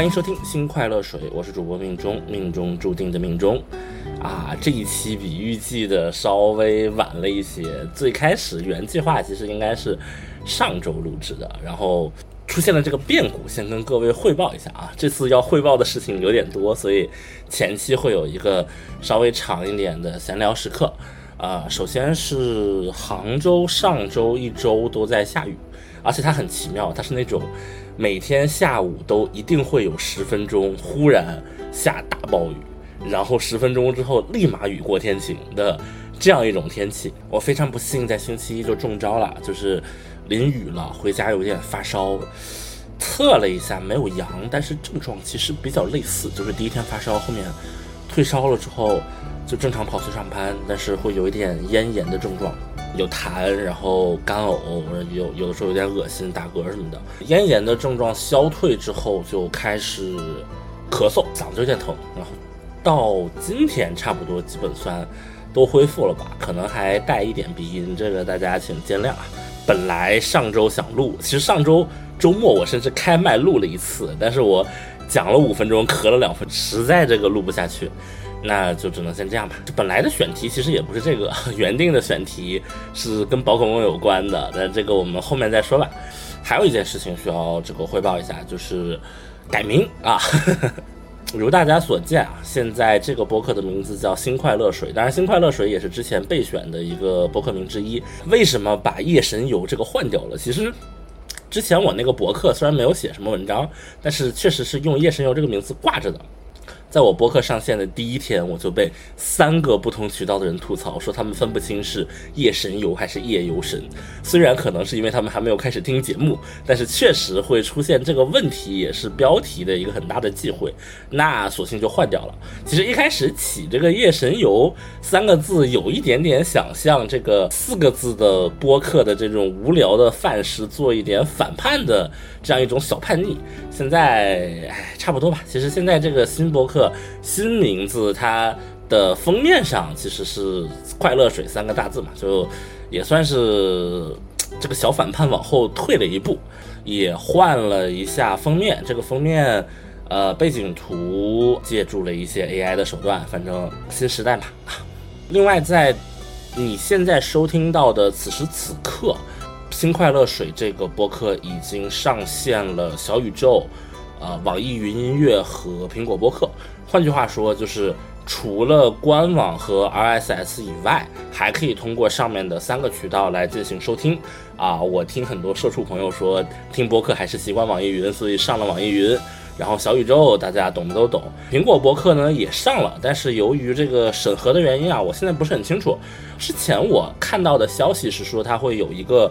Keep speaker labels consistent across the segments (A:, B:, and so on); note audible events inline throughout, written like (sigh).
A: 欢迎收听新快乐水，我是主播命中，命中注定的命中。啊，这一期比预计的稍微晚了一些。最开始原计划其实应该是上周录制的，然后出现了这个变故，先跟各位汇报一下啊。这次要汇报的事情有点多，所以前期会有一个稍微长一点的闲聊时刻。啊，首先是杭州上周一周都在下雨，而且它很奇妙，它是那种。每天下午都一定会有十分钟忽然下大暴雨，然后十分钟之后立马雨过天晴的这样一种天气。我非常不幸在星期一就中招了，就是淋雨了，回家有点发烧，测了一下没有阳，但是症状其实比较类似，就是第一天发烧，后面退烧了之后就正常跑去上班，但是会有一点咽炎的症状。有痰，然后干呕，有有的时候有点恶心、打嗝什么的。咽炎的症状消退之后，就开始咳嗽，嗓子有点疼。然后到今天差不多基本算都恢复了吧，可能还带一点鼻音，这个大家请见谅啊。本来上周想录，其实上周周末我甚至开麦录了一次，但是我讲了五分钟，咳了两分，实在这个录不下去。那就只能先这样吧。这本来的选题其实也不是这个，(laughs) 原定的选题是跟宝可梦有关的，但这个我们后面再说吧。还有一件事情需要这个汇报一下，就是改名啊。(laughs) 如大家所见啊，现在这个播客的名字叫“新快乐水”，当然“新快乐水”也是之前备选的一个播客名之一。为什么把“夜神游”这个换掉了？其实之前我那个博客虽然没有写什么文章，但是确实是用“夜神游”这个名字挂着的。在我播客上线的第一天，我就被三个不同渠道的人吐槽，说他们分不清是夜神游还是夜游神。虽然可能是因为他们还没有开始听节目，但是确实会出现这个问题，也是标题的一个很大的忌讳。那索性就换掉了。其实一开始起这个夜神游三个字，有一点点想象这个四个字的播客的这种无聊的范式，做一点反叛的这样一种小叛逆。现在哎，差不多吧。其实现在这个新博客。新名字，它的封面上其实是“快乐水”三个大字嘛，就也算是这个小反叛往后退了一步，也换了一下封面。这个封面，呃，背景图借助了一些 AI 的手段，反正新时代嘛。另外，在你现在收听到的此时此刻，“新快乐水”这个播客已经上线了小宇宙。呃，网易云音乐和苹果播客，换句话说，就是除了官网和 RSS 以外，还可以通过上面的三个渠道来进行收听。啊，我听很多社畜朋友说，听播客还是习惯网易云，所以上了网易云。然后小宇宙大家懂的都懂，苹果播客呢也上了，但是由于这个审核的原因啊，我现在不是很清楚。之前我看到的消息是说，它会有一个。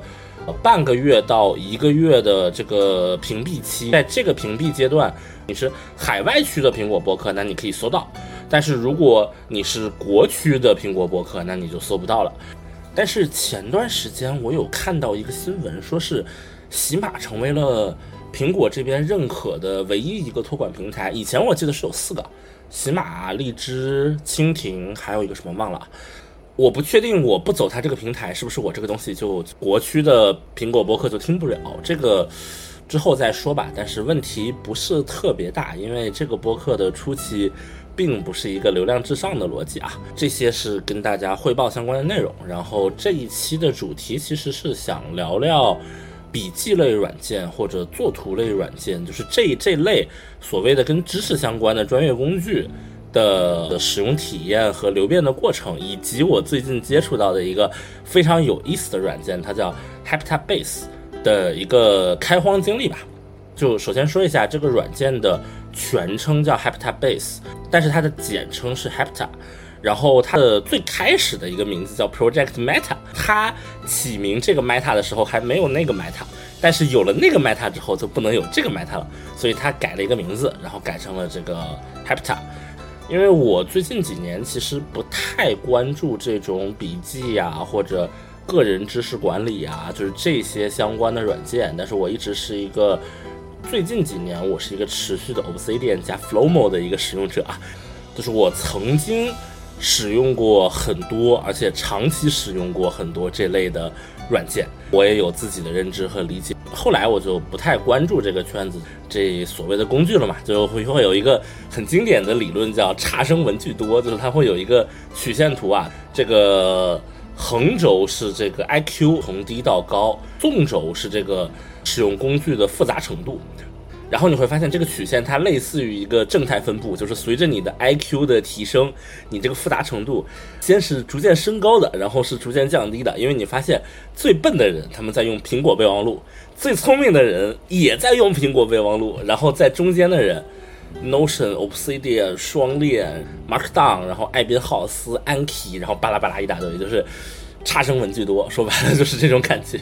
A: 半个月到一个月的这个屏蔽期，在这个屏蔽阶段，你是海外区的苹果播客，那你可以搜到；但是如果你是国区的苹果播客，那你就搜不到了。但是前段时间我有看到一个新闻，说是喜马成为了苹果这边认可的唯一一个托管平台。以前我记得是有四个：喜马、荔枝、蜻蜓，还有一个什么忘了。我不确定，我不走它这个平台，是不是我这个东西就国区的苹果播客就听不了？这个之后再说吧。但是问题不是特别大，因为这个播客的初期并不是一个流量至上的逻辑啊。这些是跟大家汇报相关的内容。然后这一期的主题其实是想聊聊笔记类软件或者作图类软件，就是这这类所谓的跟知识相关的专业工具。的使用体验和流变的过程，以及我最近接触到的一个非常有意思的软件，它叫 Habitabase 的一个开荒经历吧。就首先说一下，这个软件的全称叫 Habitabase，但是它的简称是 Habitat。然后它的最开始的一个名字叫 Project Meta，它起名这个 Meta 的时候还没有那个 Meta，但是有了那个 Meta 之后就不能有这个 Meta 了，所以它改了一个名字，然后改成了这个 Hepita。因为我最近几年其实不太关注这种笔记呀，或者个人知识管理啊，就是这些相关的软件。但是我一直是一个最近几年我是一个持续的 Obsidian 加 Flowmo 的一个使用者啊，就是我曾经使用过很多，而且长期使用过很多这类的软件，我也有自己的认知和理解。后来我就不太关注这个圈子这所谓的工具了嘛，就会会有一个很经典的理论叫差生文具多，就是它会有一个曲线图啊，这个横轴是这个 IQ 从低到高，纵轴是这个使用工具的复杂程度。然后你会发现，这个曲线它类似于一个正态分布，就是随着你的 IQ 的提升，你这个复杂程度先是逐渐升高的，然后是逐渐降低的。因为你发现，最笨的人他们在用苹果备忘录，最聪明的人也在用苹果备忘录，然后在中间的人，Notion、Obsidian、双链、Markdown，然后艾宾浩斯、Anki，然后巴拉巴拉一大堆，就是。差生文具多，(laughs) 说白了就是这种感觉，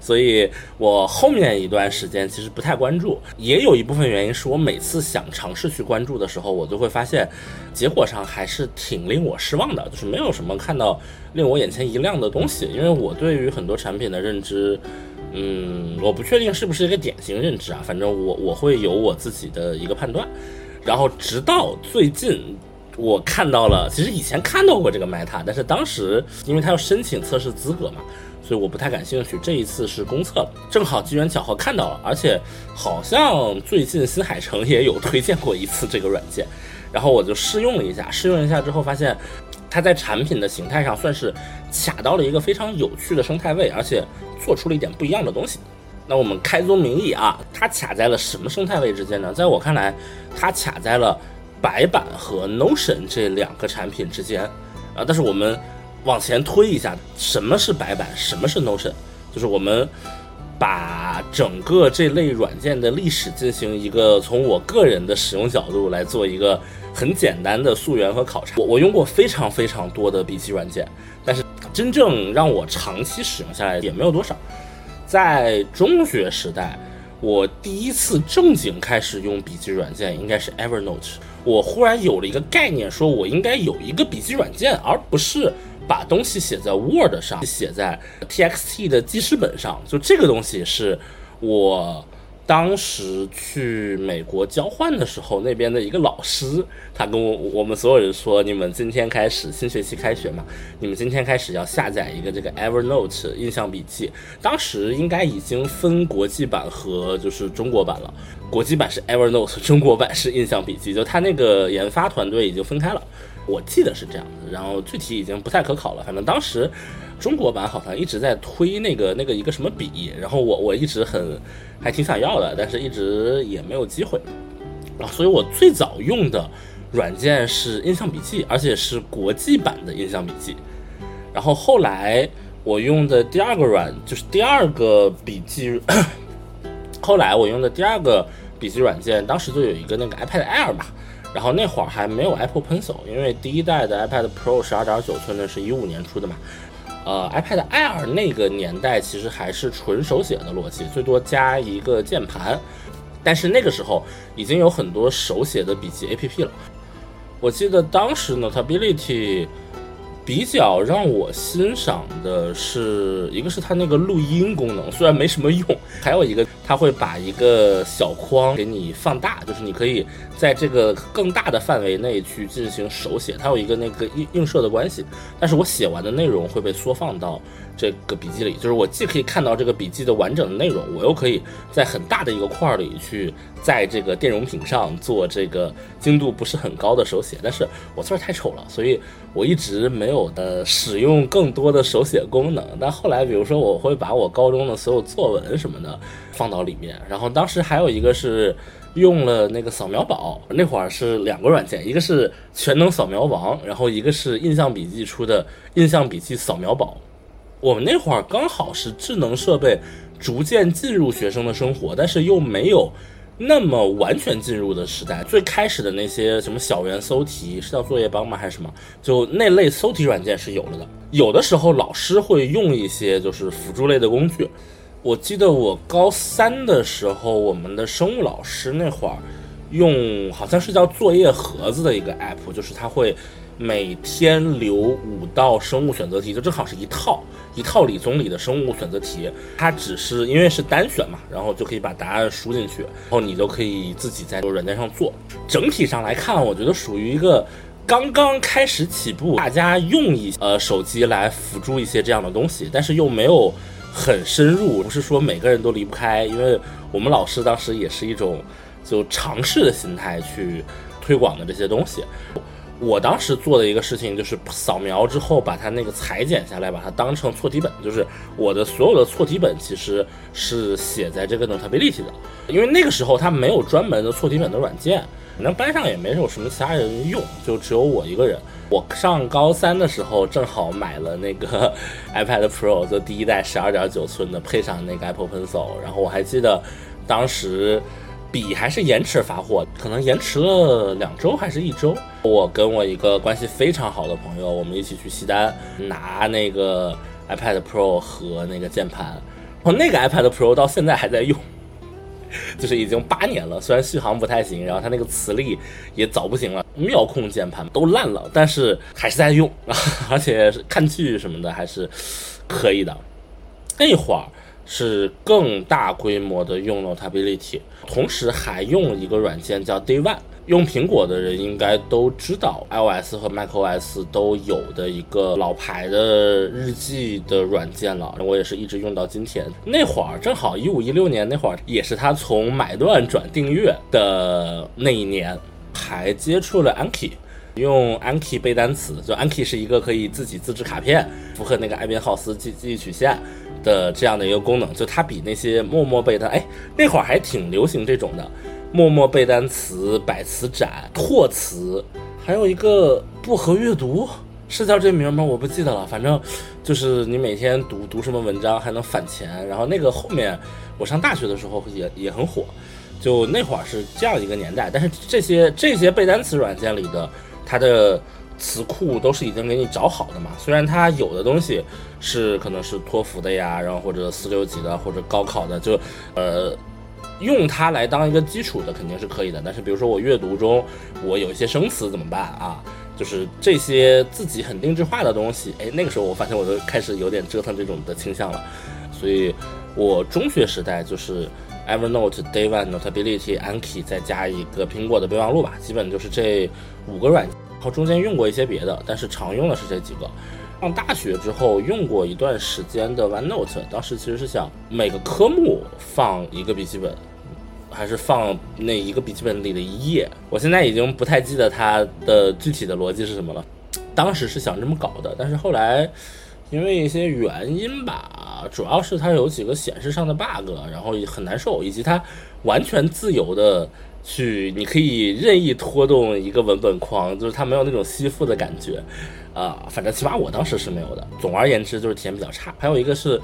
A: 所以我后面一段时间其实不太关注，也有一部分原因是我每次想尝试去关注的时候，我就会发现，结果上还是挺令我失望的，就是没有什么看到令我眼前一亮的东西。因为我对于很多产品的认知，嗯，我不确定是不是一个典型认知啊，反正我我会有我自己的一个判断，然后直到最近。我看到了，其实以前看到过这个 Meta，但是当时因为他要申请测试资格嘛，所以我不太感兴趣。这一次是公测，正好机缘巧合看到了，而且好像最近新海诚也有推荐过一次这个软件，然后我就试用了一下，试用一下之后发现，它在产品的形态上算是卡到了一个非常有趣的生态位，而且做出了一点不一样的东西。那我们开宗明义啊，它卡在了什么生态位之间呢？在我看来，它卡在了。白板和 Notion 这两个产品之间，啊，但是我们往前推一下，什么是白板，什么是 Notion？就是我们把整个这类软件的历史进行一个从我个人的使用角度来做一个很简单的溯源和考察。我我用过非常非常多的笔记软件，但是真正让我长期使用下来也没有多少。在中学时代，我第一次正经开始用笔记软件应该是 Evernote。我忽然有了一个概念，说我应该有一个笔记软件，而不是把东西写在 Word 上，写在 TXT 的记事本上。就这个东西是我。当时去美国交换的时候，那边的一个老师，他跟我我们所有人说：“你们今天开始新学期开学嘛，你们今天开始要下载一个这个 Evernote 印象笔记。”当时应该已经分国际版和就是中国版了，国际版是 Evernote，(laughs) 中国版是印象笔记，就他那个研发团队已经分开了，我记得是这样的，然后具体已经不太可考了。反正当时中国版好像一直在推那个那个一个什么笔，然后我我一直很。还挺想要的，但是一直也没有机会啊。所以我最早用的软件是印象笔记，而且是国际版的印象笔记。然后后来我用的第二个软就是第二个笔记，(coughs) 后来我用的第二个笔记软件，当时就有一个那个 iPad Air 嘛。然后那会儿还没有 Apple Pencil，因为第一代的 iPad Pro 十二点九寸的是一五年出的嘛。呃，iPad Air 那个年代其实还是纯手写的逻辑，最多加一个键盘。但是那个时候已经有很多手写的笔记 APP 了。我记得当时 Notability 比较让我欣赏的是一个是它那个录音功能，虽然没什么用，还有一个它会把一个小框给你放大，就是你可以在这个更大的范围内去进行手写，它有一个那个映映射的关系，但是我写完的内容会被缩放到。这个笔记里，就是我既可以看到这个笔记的完整的内容，我又可以在很大的一个块儿里去在这个电容屏上做这个精度不是很高的手写。但是我字儿太丑了，所以我一直没有的使用更多的手写功能。但后来，比如说我会把我高中的所有作文什么的放到里面，然后当时还有一个是用了那个扫描宝，那会儿是两个软件，一个是全能扫描王，然后一个是印象笔记出的印象笔记扫描宝。我们那会儿刚好是智能设备逐渐进入学生的生活，但是又没有那么完全进入的时代。最开始的那些什么小猿搜题是叫作业帮吗？还是什么？就那类搜题软件是有了的。有的时候老师会用一些就是辅助类的工具。我记得我高三的时候，我们的生物老师那会儿用好像是叫作业盒子的一个 app，就是它会。每天留五道生物选择题，就正好是一套一套理综里的生物选择题。它只是因为是单选嘛，然后就可以把答案输进去，然后你就可以自己在软件上做。整体上来看，我觉得属于一个刚刚开始起步，大家用一呃手机来辅助一些这样的东西，但是又没有很深入，不是说每个人都离不开，因为我们老师当时也是一种就尝试的心态去推广的这些东西。我当时做的一个事情就是扫描之后，把它那个裁剪下来，把它当成错题本。就是我的所有的错题本其实是写在这个 Notability 的，因为那个时候它没有专门的错题本的软件，那班上也没有什么其他人用，就只有我一个人。我上高三的时候正好买了那个 (laughs) iPad Pro，就第一代十二点九寸的，配上那个 Apple Pencil。然后我还记得当时。笔还是延迟发货，可能延迟了两周还是一周。我跟我一个关系非常好的朋友，我们一起去西单拿那个 iPad Pro 和那个键盘。哦，那个 iPad Pro 到现在还在用，(laughs) 就是已经八年了。虽然续航不太行，然后它那个磁力也早不行了，妙控键盘都烂了，但是还是在用，(laughs) 而且看剧什么的还是可以的。那会儿。是更大规模的用 Notability，同时还用了一个软件叫 Day One。用苹果的人应该都知道，iOS 和 macOS 都有的一个老牌的日记的软件了。我也是一直用到今天。那会儿正好一五一六年那会儿，也是他从买断转订阅的那一年，还接触了 Anki，用 Anki 背单词。就 Anki 是一个可以自己自制卡片，符合那个艾宾浩斯记记忆曲线。的这样的一个功能，就它比那些默默背单，哎，那会儿还挺流行这种的，默默背单词、百词斩、拓词，还有一个不合阅读，是叫这名吗？我不记得了，反正就是你每天读读什么文章还能返钱，然后那个后面我上大学的时候也也很火，就那会儿是这样一个年代，但是这些这些背单词软件里的它的。词库都是已经给你找好的嘛，虽然它有的东西是可能是托福的呀，然后或者四六级的或者高考的，就呃用它来当一个基础的肯定是可以的。但是比如说我阅读中我有一些生词怎么办啊？就是这些自己很定制化的东西，哎，那个时候我发现我都开始有点折腾这种的倾向了。所以我中学时代就是 Evernote、Day One、Notability、Anki 再加一个苹果的备忘录吧，基本就是这五个软件。然后中间用过一些别的，但是常用的是这几个。上大学之后用过一段时间的 OneNote，当时其实是想每个科目放一个笔记本，还是放那一个笔记本里的一页。我现在已经不太记得它的具体的逻辑是什么了。当时是想这么搞的，但是后来因为一些原因吧，啊主要是它有几个显示上的 bug，然后很难受，以及它完全自由的。去，你可以任意拖动一个文本框，就是它没有那种吸附的感觉，啊，反正起码我当时是没有的。总而言之，就是体验比较差。还有一个是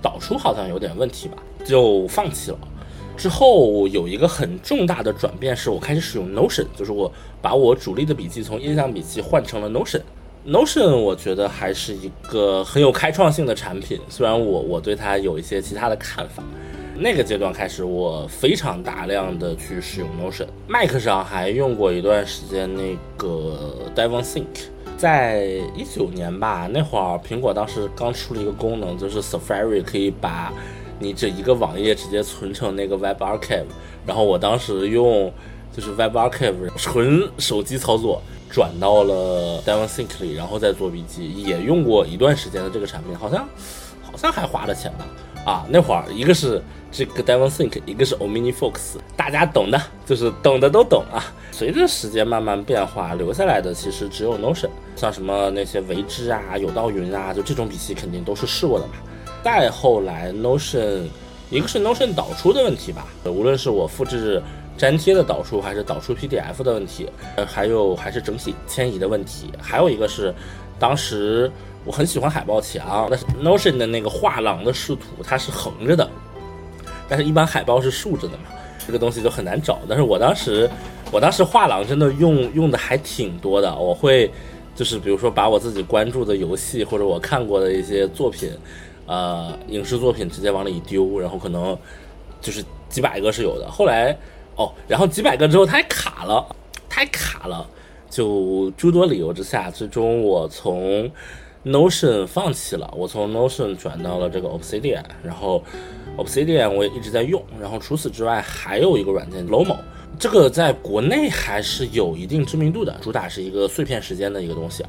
A: 导出好像有点问题吧，就放弃了。之后有一个很重大的转变，是我开始使用 Notion，就是我把我主力的笔记从印象笔记换成了 Notion。Notion 我觉得还是一个很有开创性的产品，虽然我我对它有一些其他的看法。那个阶段开始，我非常大量的去使用 Notion。Mac 上还用过一段时间那个 Devon Think。在一九年吧，那会儿苹果当时刚出了一个功能，就是 Safari 可以把你这一个网页直接存成那个 Web Archive。然后我当时用就是 Web Archive 纯手机操作，转到了 Devon Think 里，然后再做笔记。也用过一段时间的这个产品，好像好像还花了钱吧。啊，那会儿一个是。这个 Devon Think，一个是 OmniFocus，大家懂的，就是懂的都懂啊。随着时间慢慢变化，留下来的其实只有 Notion，像什么那些维之啊、有道云啊，就这种笔记肯定都是试过的嘛。再后来 Notion，一个是 Notion 导出的问题吧，无论是我复制粘贴的导出，还是导出 PDF 的问题，呃，还有还是整体迁移的问题，还有一个是当时我很喜欢海报墙，但是 Notion 的那个画廊的视图它是横着的。但是，一般海报是竖着的嘛，这个东西就很难找。但是我当时，我当时画廊真的用用的还挺多的。我会，就是比如说把我自己关注的游戏或者我看过的一些作品，呃，影视作品直接往里一丢，然后可能就是几百个是有的。后来，哦然后几百个之后它还卡了，太卡了，就诸多理由之下，最终我从 Notion 放弃了，我从 Notion 转到了这个 Obsidian，然后。Obsidian 我也一直在用，然后除此之外还有一个软件 Lomo，这个在国内还是有一定知名度的，主打是一个碎片时间的一个东西。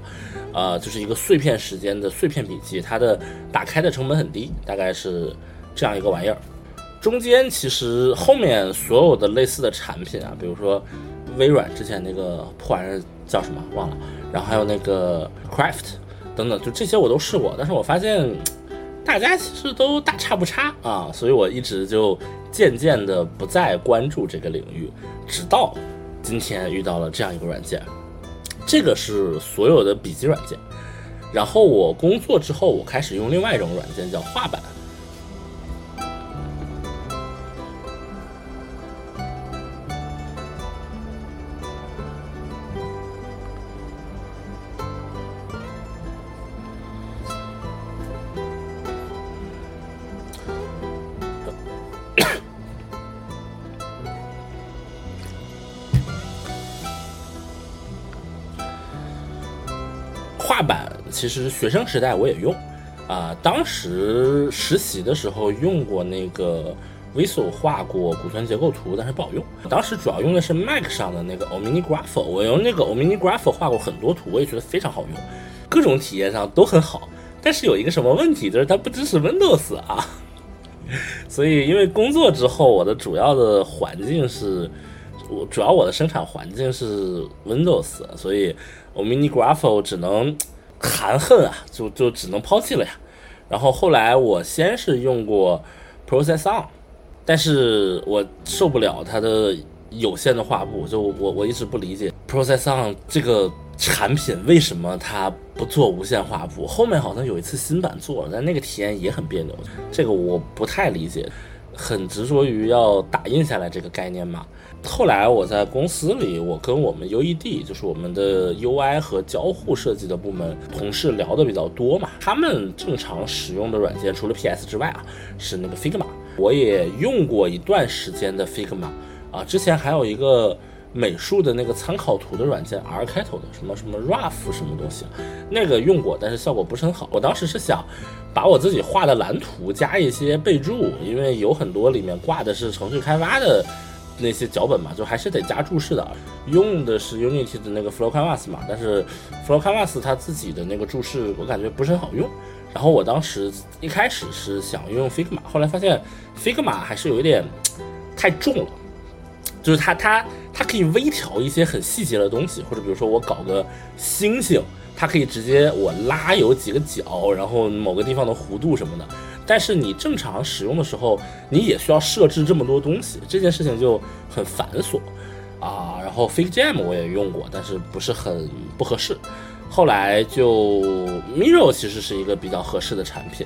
A: 呃，就是一个碎片时间的碎片笔记，它的打开的成本很低，大概是这样一个玩意儿。中间其实后面所有的类似的产品啊，比如说微软之前那个破玩意叫什么忘了，然后还有那个 Craft 等等，就这些我都试过，但是我发现大家其实都大差不差啊，所以我一直就渐渐的不再关注这个领域，直到今天遇到了这样一个软件，这个是所有的笔记软件。然后我工作之后，我开始用另外一种软件叫画板。实学生时代我也用，啊，当时实习的时候用过那个 Visio 画过骨存结构图，但是不好用。当时主要用的是 Mac 上的那个 OmniGraph，我用那个 OmniGraph 画过很多图，我也觉得非常好用，各种体验上都很好。但是有一个什么问题，就是它不支持 Windows 啊。(laughs) 所以因为工作之后，我的主要的环境是，我主要我的生产环境是 Windows，所以。Ominigraph 只能含恨啊，就就只能抛弃了呀。然后后来我先是用过 Process On，但是我受不了它的有限的画布，就我我一直不理解 Process On 这个产品为什么它不做无限画布。后面好像有一次新版做了，但那个体验也很别扭，这个我不太理解。很执着于要打印下来这个概念嘛。后来我在公司里，我跟我们 UED，就是我们的 UI 和交互设计的部门同事聊的比较多嘛。他们正常使用的软件除了 PS 之外啊，是那个 Figma。我也用过一段时间的 Figma 啊，之前还有一个美术的那个参考图的软件，R 开头的什么什么 Rough 什么东西，那个用过，但是效果不是很好。我当时是想把我自己画的蓝图加一些备注，因为有很多里面挂的是程序开发的。那些脚本嘛，就还是得加注释的。用的是 Unity 的那个 Flow Canvas 嘛，但是 Flow Canvas 它自己的那个注释我感觉不是很好用。然后我当时一开始是想用 Figma，后来发现 Figma 还是有一点太重了，就是它它它可以微调一些很细节的东西，或者比如说我搞个星星，它可以直接我拉有几个角，然后某个地方的弧度什么的。但是你正常使用的时候，你也需要设置这么多东西，这件事情就很繁琐啊。然后 Fig Jam 我也用过，但是不是很不合适。后来就 Miro 其实是一个比较合适的产品，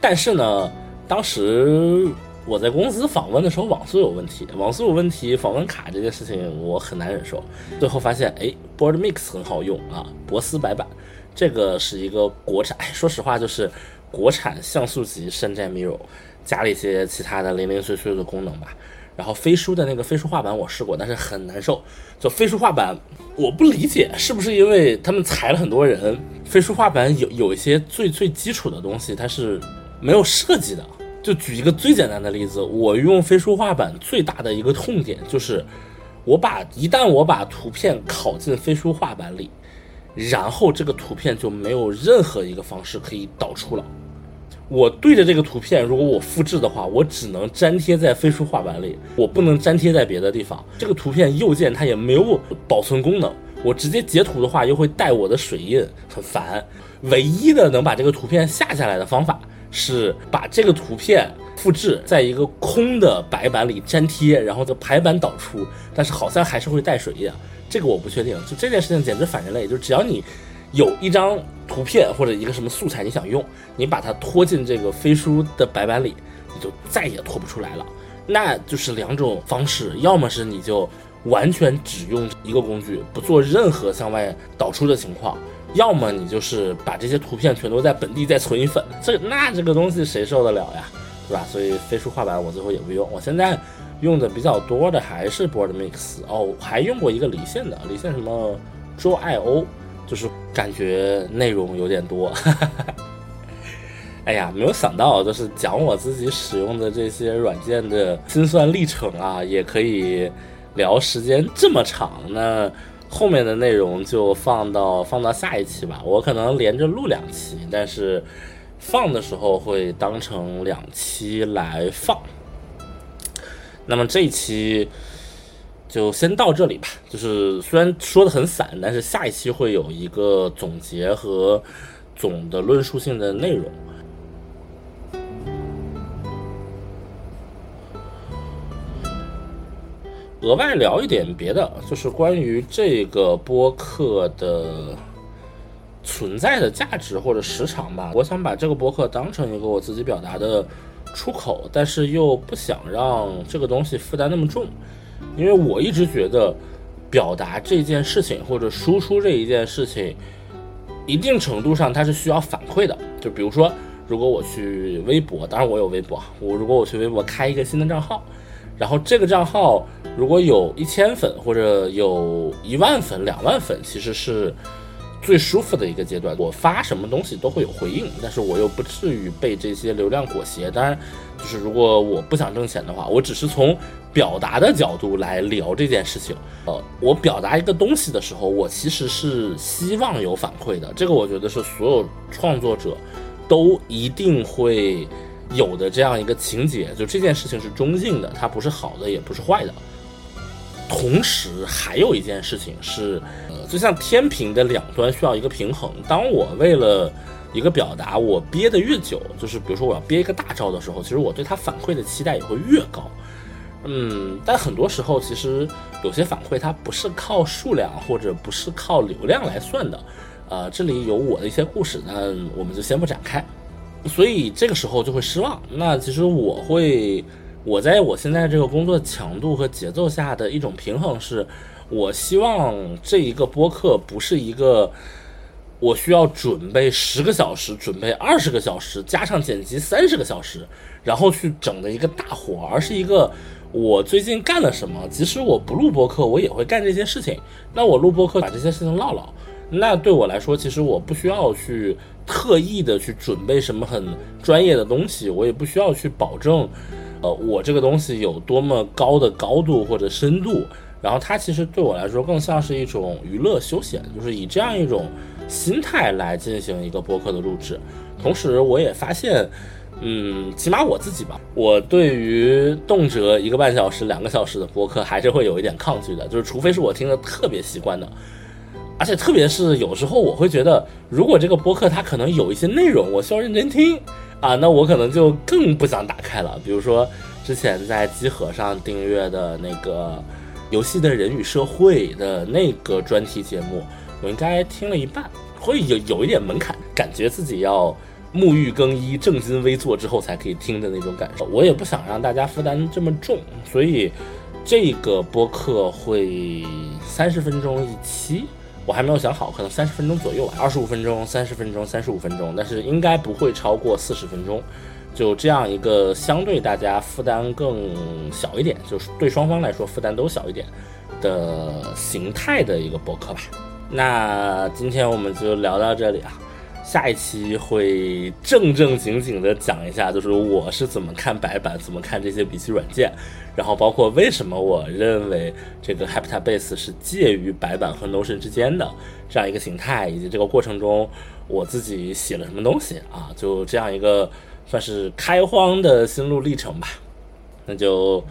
A: 但是呢，当时我在公司访问的时候网速有问题，网速有问题，访问卡这件事情我很难忍受。最后发现，哎，Board Mix 很好用啊，博斯白板，这个是一个国产。哎，说实话就是。国产像素级山寨 mirror，加了一些其他的零零碎碎的功能吧。然后飞书的那个飞书画板我试过，但是很难受。就飞书画板，我不理解是不是因为他们裁了很多人。飞书画板有有一些最最基础的东西它是没有设计的。就举一个最简单的例子，我用飞书画板最大的一个痛点就是，我把一旦我把图片拷进飞书画板里，然后这个图片就没有任何一个方式可以导出了。我对着这个图片，如果我复制的话，我只能粘贴在飞书画板里，我不能粘贴在别的地方。这个图片右键它也没有保存功能，我直接截图的话又会带我的水印，很烦。唯一的能把这个图片下下来的方法是把这个图片复制在一个空的白板里粘贴，然后在排版导出，但是好像还是会带水印，这个我不确定。就这件事情简直反人类，就只要你。有一张图片或者一个什么素材你想用，你把它拖进这个飞书的白板里，你就再也拖不出来了。那就是两种方式，要么是你就完全只用一个工具，不做任何向外导出的情况；要么你就是把这些图片全都在本地再存一份。这那这个东西谁受得了呀，对吧？所以飞书画板我最后也不用。我现在用的比较多的还是 Board Mix 哦，还用过一个离线的，离线什么 Draw I O。(laughs) 就是感觉内容有点多，(laughs) 哎呀，没有想到，就是讲我自己使用的这些软件的心算历程啊，也可以聊时间这么长。那后面的内容就放到放到下一期吧。我可能连着录两期，但是放的时候会当成两期来放。那么这一期就先到这里吧。就是虽然说的很散，但是下一期会有一个总结和总的论述性的内容。额外聊一点别的，就是关于这个播客的存在的价值或者时长吧。我想把这个播客当成一个我自己表达的出口，但是又不想让这个东西负担那么重，因为我一直觉得表达这件事情或者输出这一件事情，一定程度上它是需要反馈的。就比如说，如果我去微博，当然我有微博，我如果我去微博开一个新的账号。然后这个账号如果有一千粉或者有一万粉、两万粉，其实是最舒服的一个阶段。我发什么东西都会有回应，但是我又不至于被这些流量裹挟。当然，就是如果我不想挣钱的话，我只是从表达的角度来聊这件事情。呃，我表达一个东西的时候，我其实是希望有反馈的。这个我觉得是所有创作者都一定会。有的这样一个情节，就这件事情是中性的，它不是好的，也不是坏的。同时，还有一件事情是，呃，就像天平的两端需要一个平衡。当我为了一个表达，我憋得越久，就是比如说我要憋一个大招的时候，其实我对它反馈的期待也会越高。嗯，但很多时候，其实有些反馈它不是靠数量或者不是靠流量来算的。呃，这里有我的一些故事，那我们就先不展开。所以这个时候就会失望。那其实我会，我在我现在这个工作强度和节奏下的一种平衡是，我希望这一个播客不是一个我需要准备十个小时、准备二十个小时，加上剪辑三十个小时，然后去整的一个大活，而是一个我最近干了什么，即使我不录播客，我也会干这些事情。那我录播客把这些事情唠唠，那对我来说，其实我不需要去。特意的去准备什么很专业的东西，我也不需要去保证，呃，我这个东西有多么高的高度或者深度。然后它其实对我来说更像是一种娱乐休闲，就是以这样一种心态来进行一个播客的录制。同时，我也发现，嗯，起码我自己吧，我对于动辄一个半小时、两个小时的播客还是会有一点抗拒的，就是除非是我听得特别习惯的。而且特别是有时候我会觉得，如果这个播客它可能有一些内容我需要认真听啊，那我可能就更不想打开了。比如说之前在机核上订阅的那个游戏的人与社会的那个专题节目，我应该听了一半，会有有一点门槛，感觉自己要沐浴更衣、正襟危坐之后才可以听的那种感受。我也不想让大家负担这么重，所以这个播客会三十分钟一期。我还没有想好，可能三十分钟左右吧，二十五分钟、三十分钟、三十五分钟，但是应该不会超过四十分钟。就这样一个相对大家负担更小一点，就是对双方来说负担都小一点的形态的一个博客吧。那今天我们就聊到这里啊。下一期会正正经经的讲一下，就是我是怎么看白板，怎么看这些笔记软件，然后包括为什么我认为这个 Heptabase 是介于白板和 Notion 之间的这样一个形态，以及这个过程中我自己写了什么东西啊，就这样一个算是开荒的心路历程吧。那就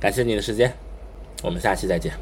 A: 感谢你的时间，我们下期再见。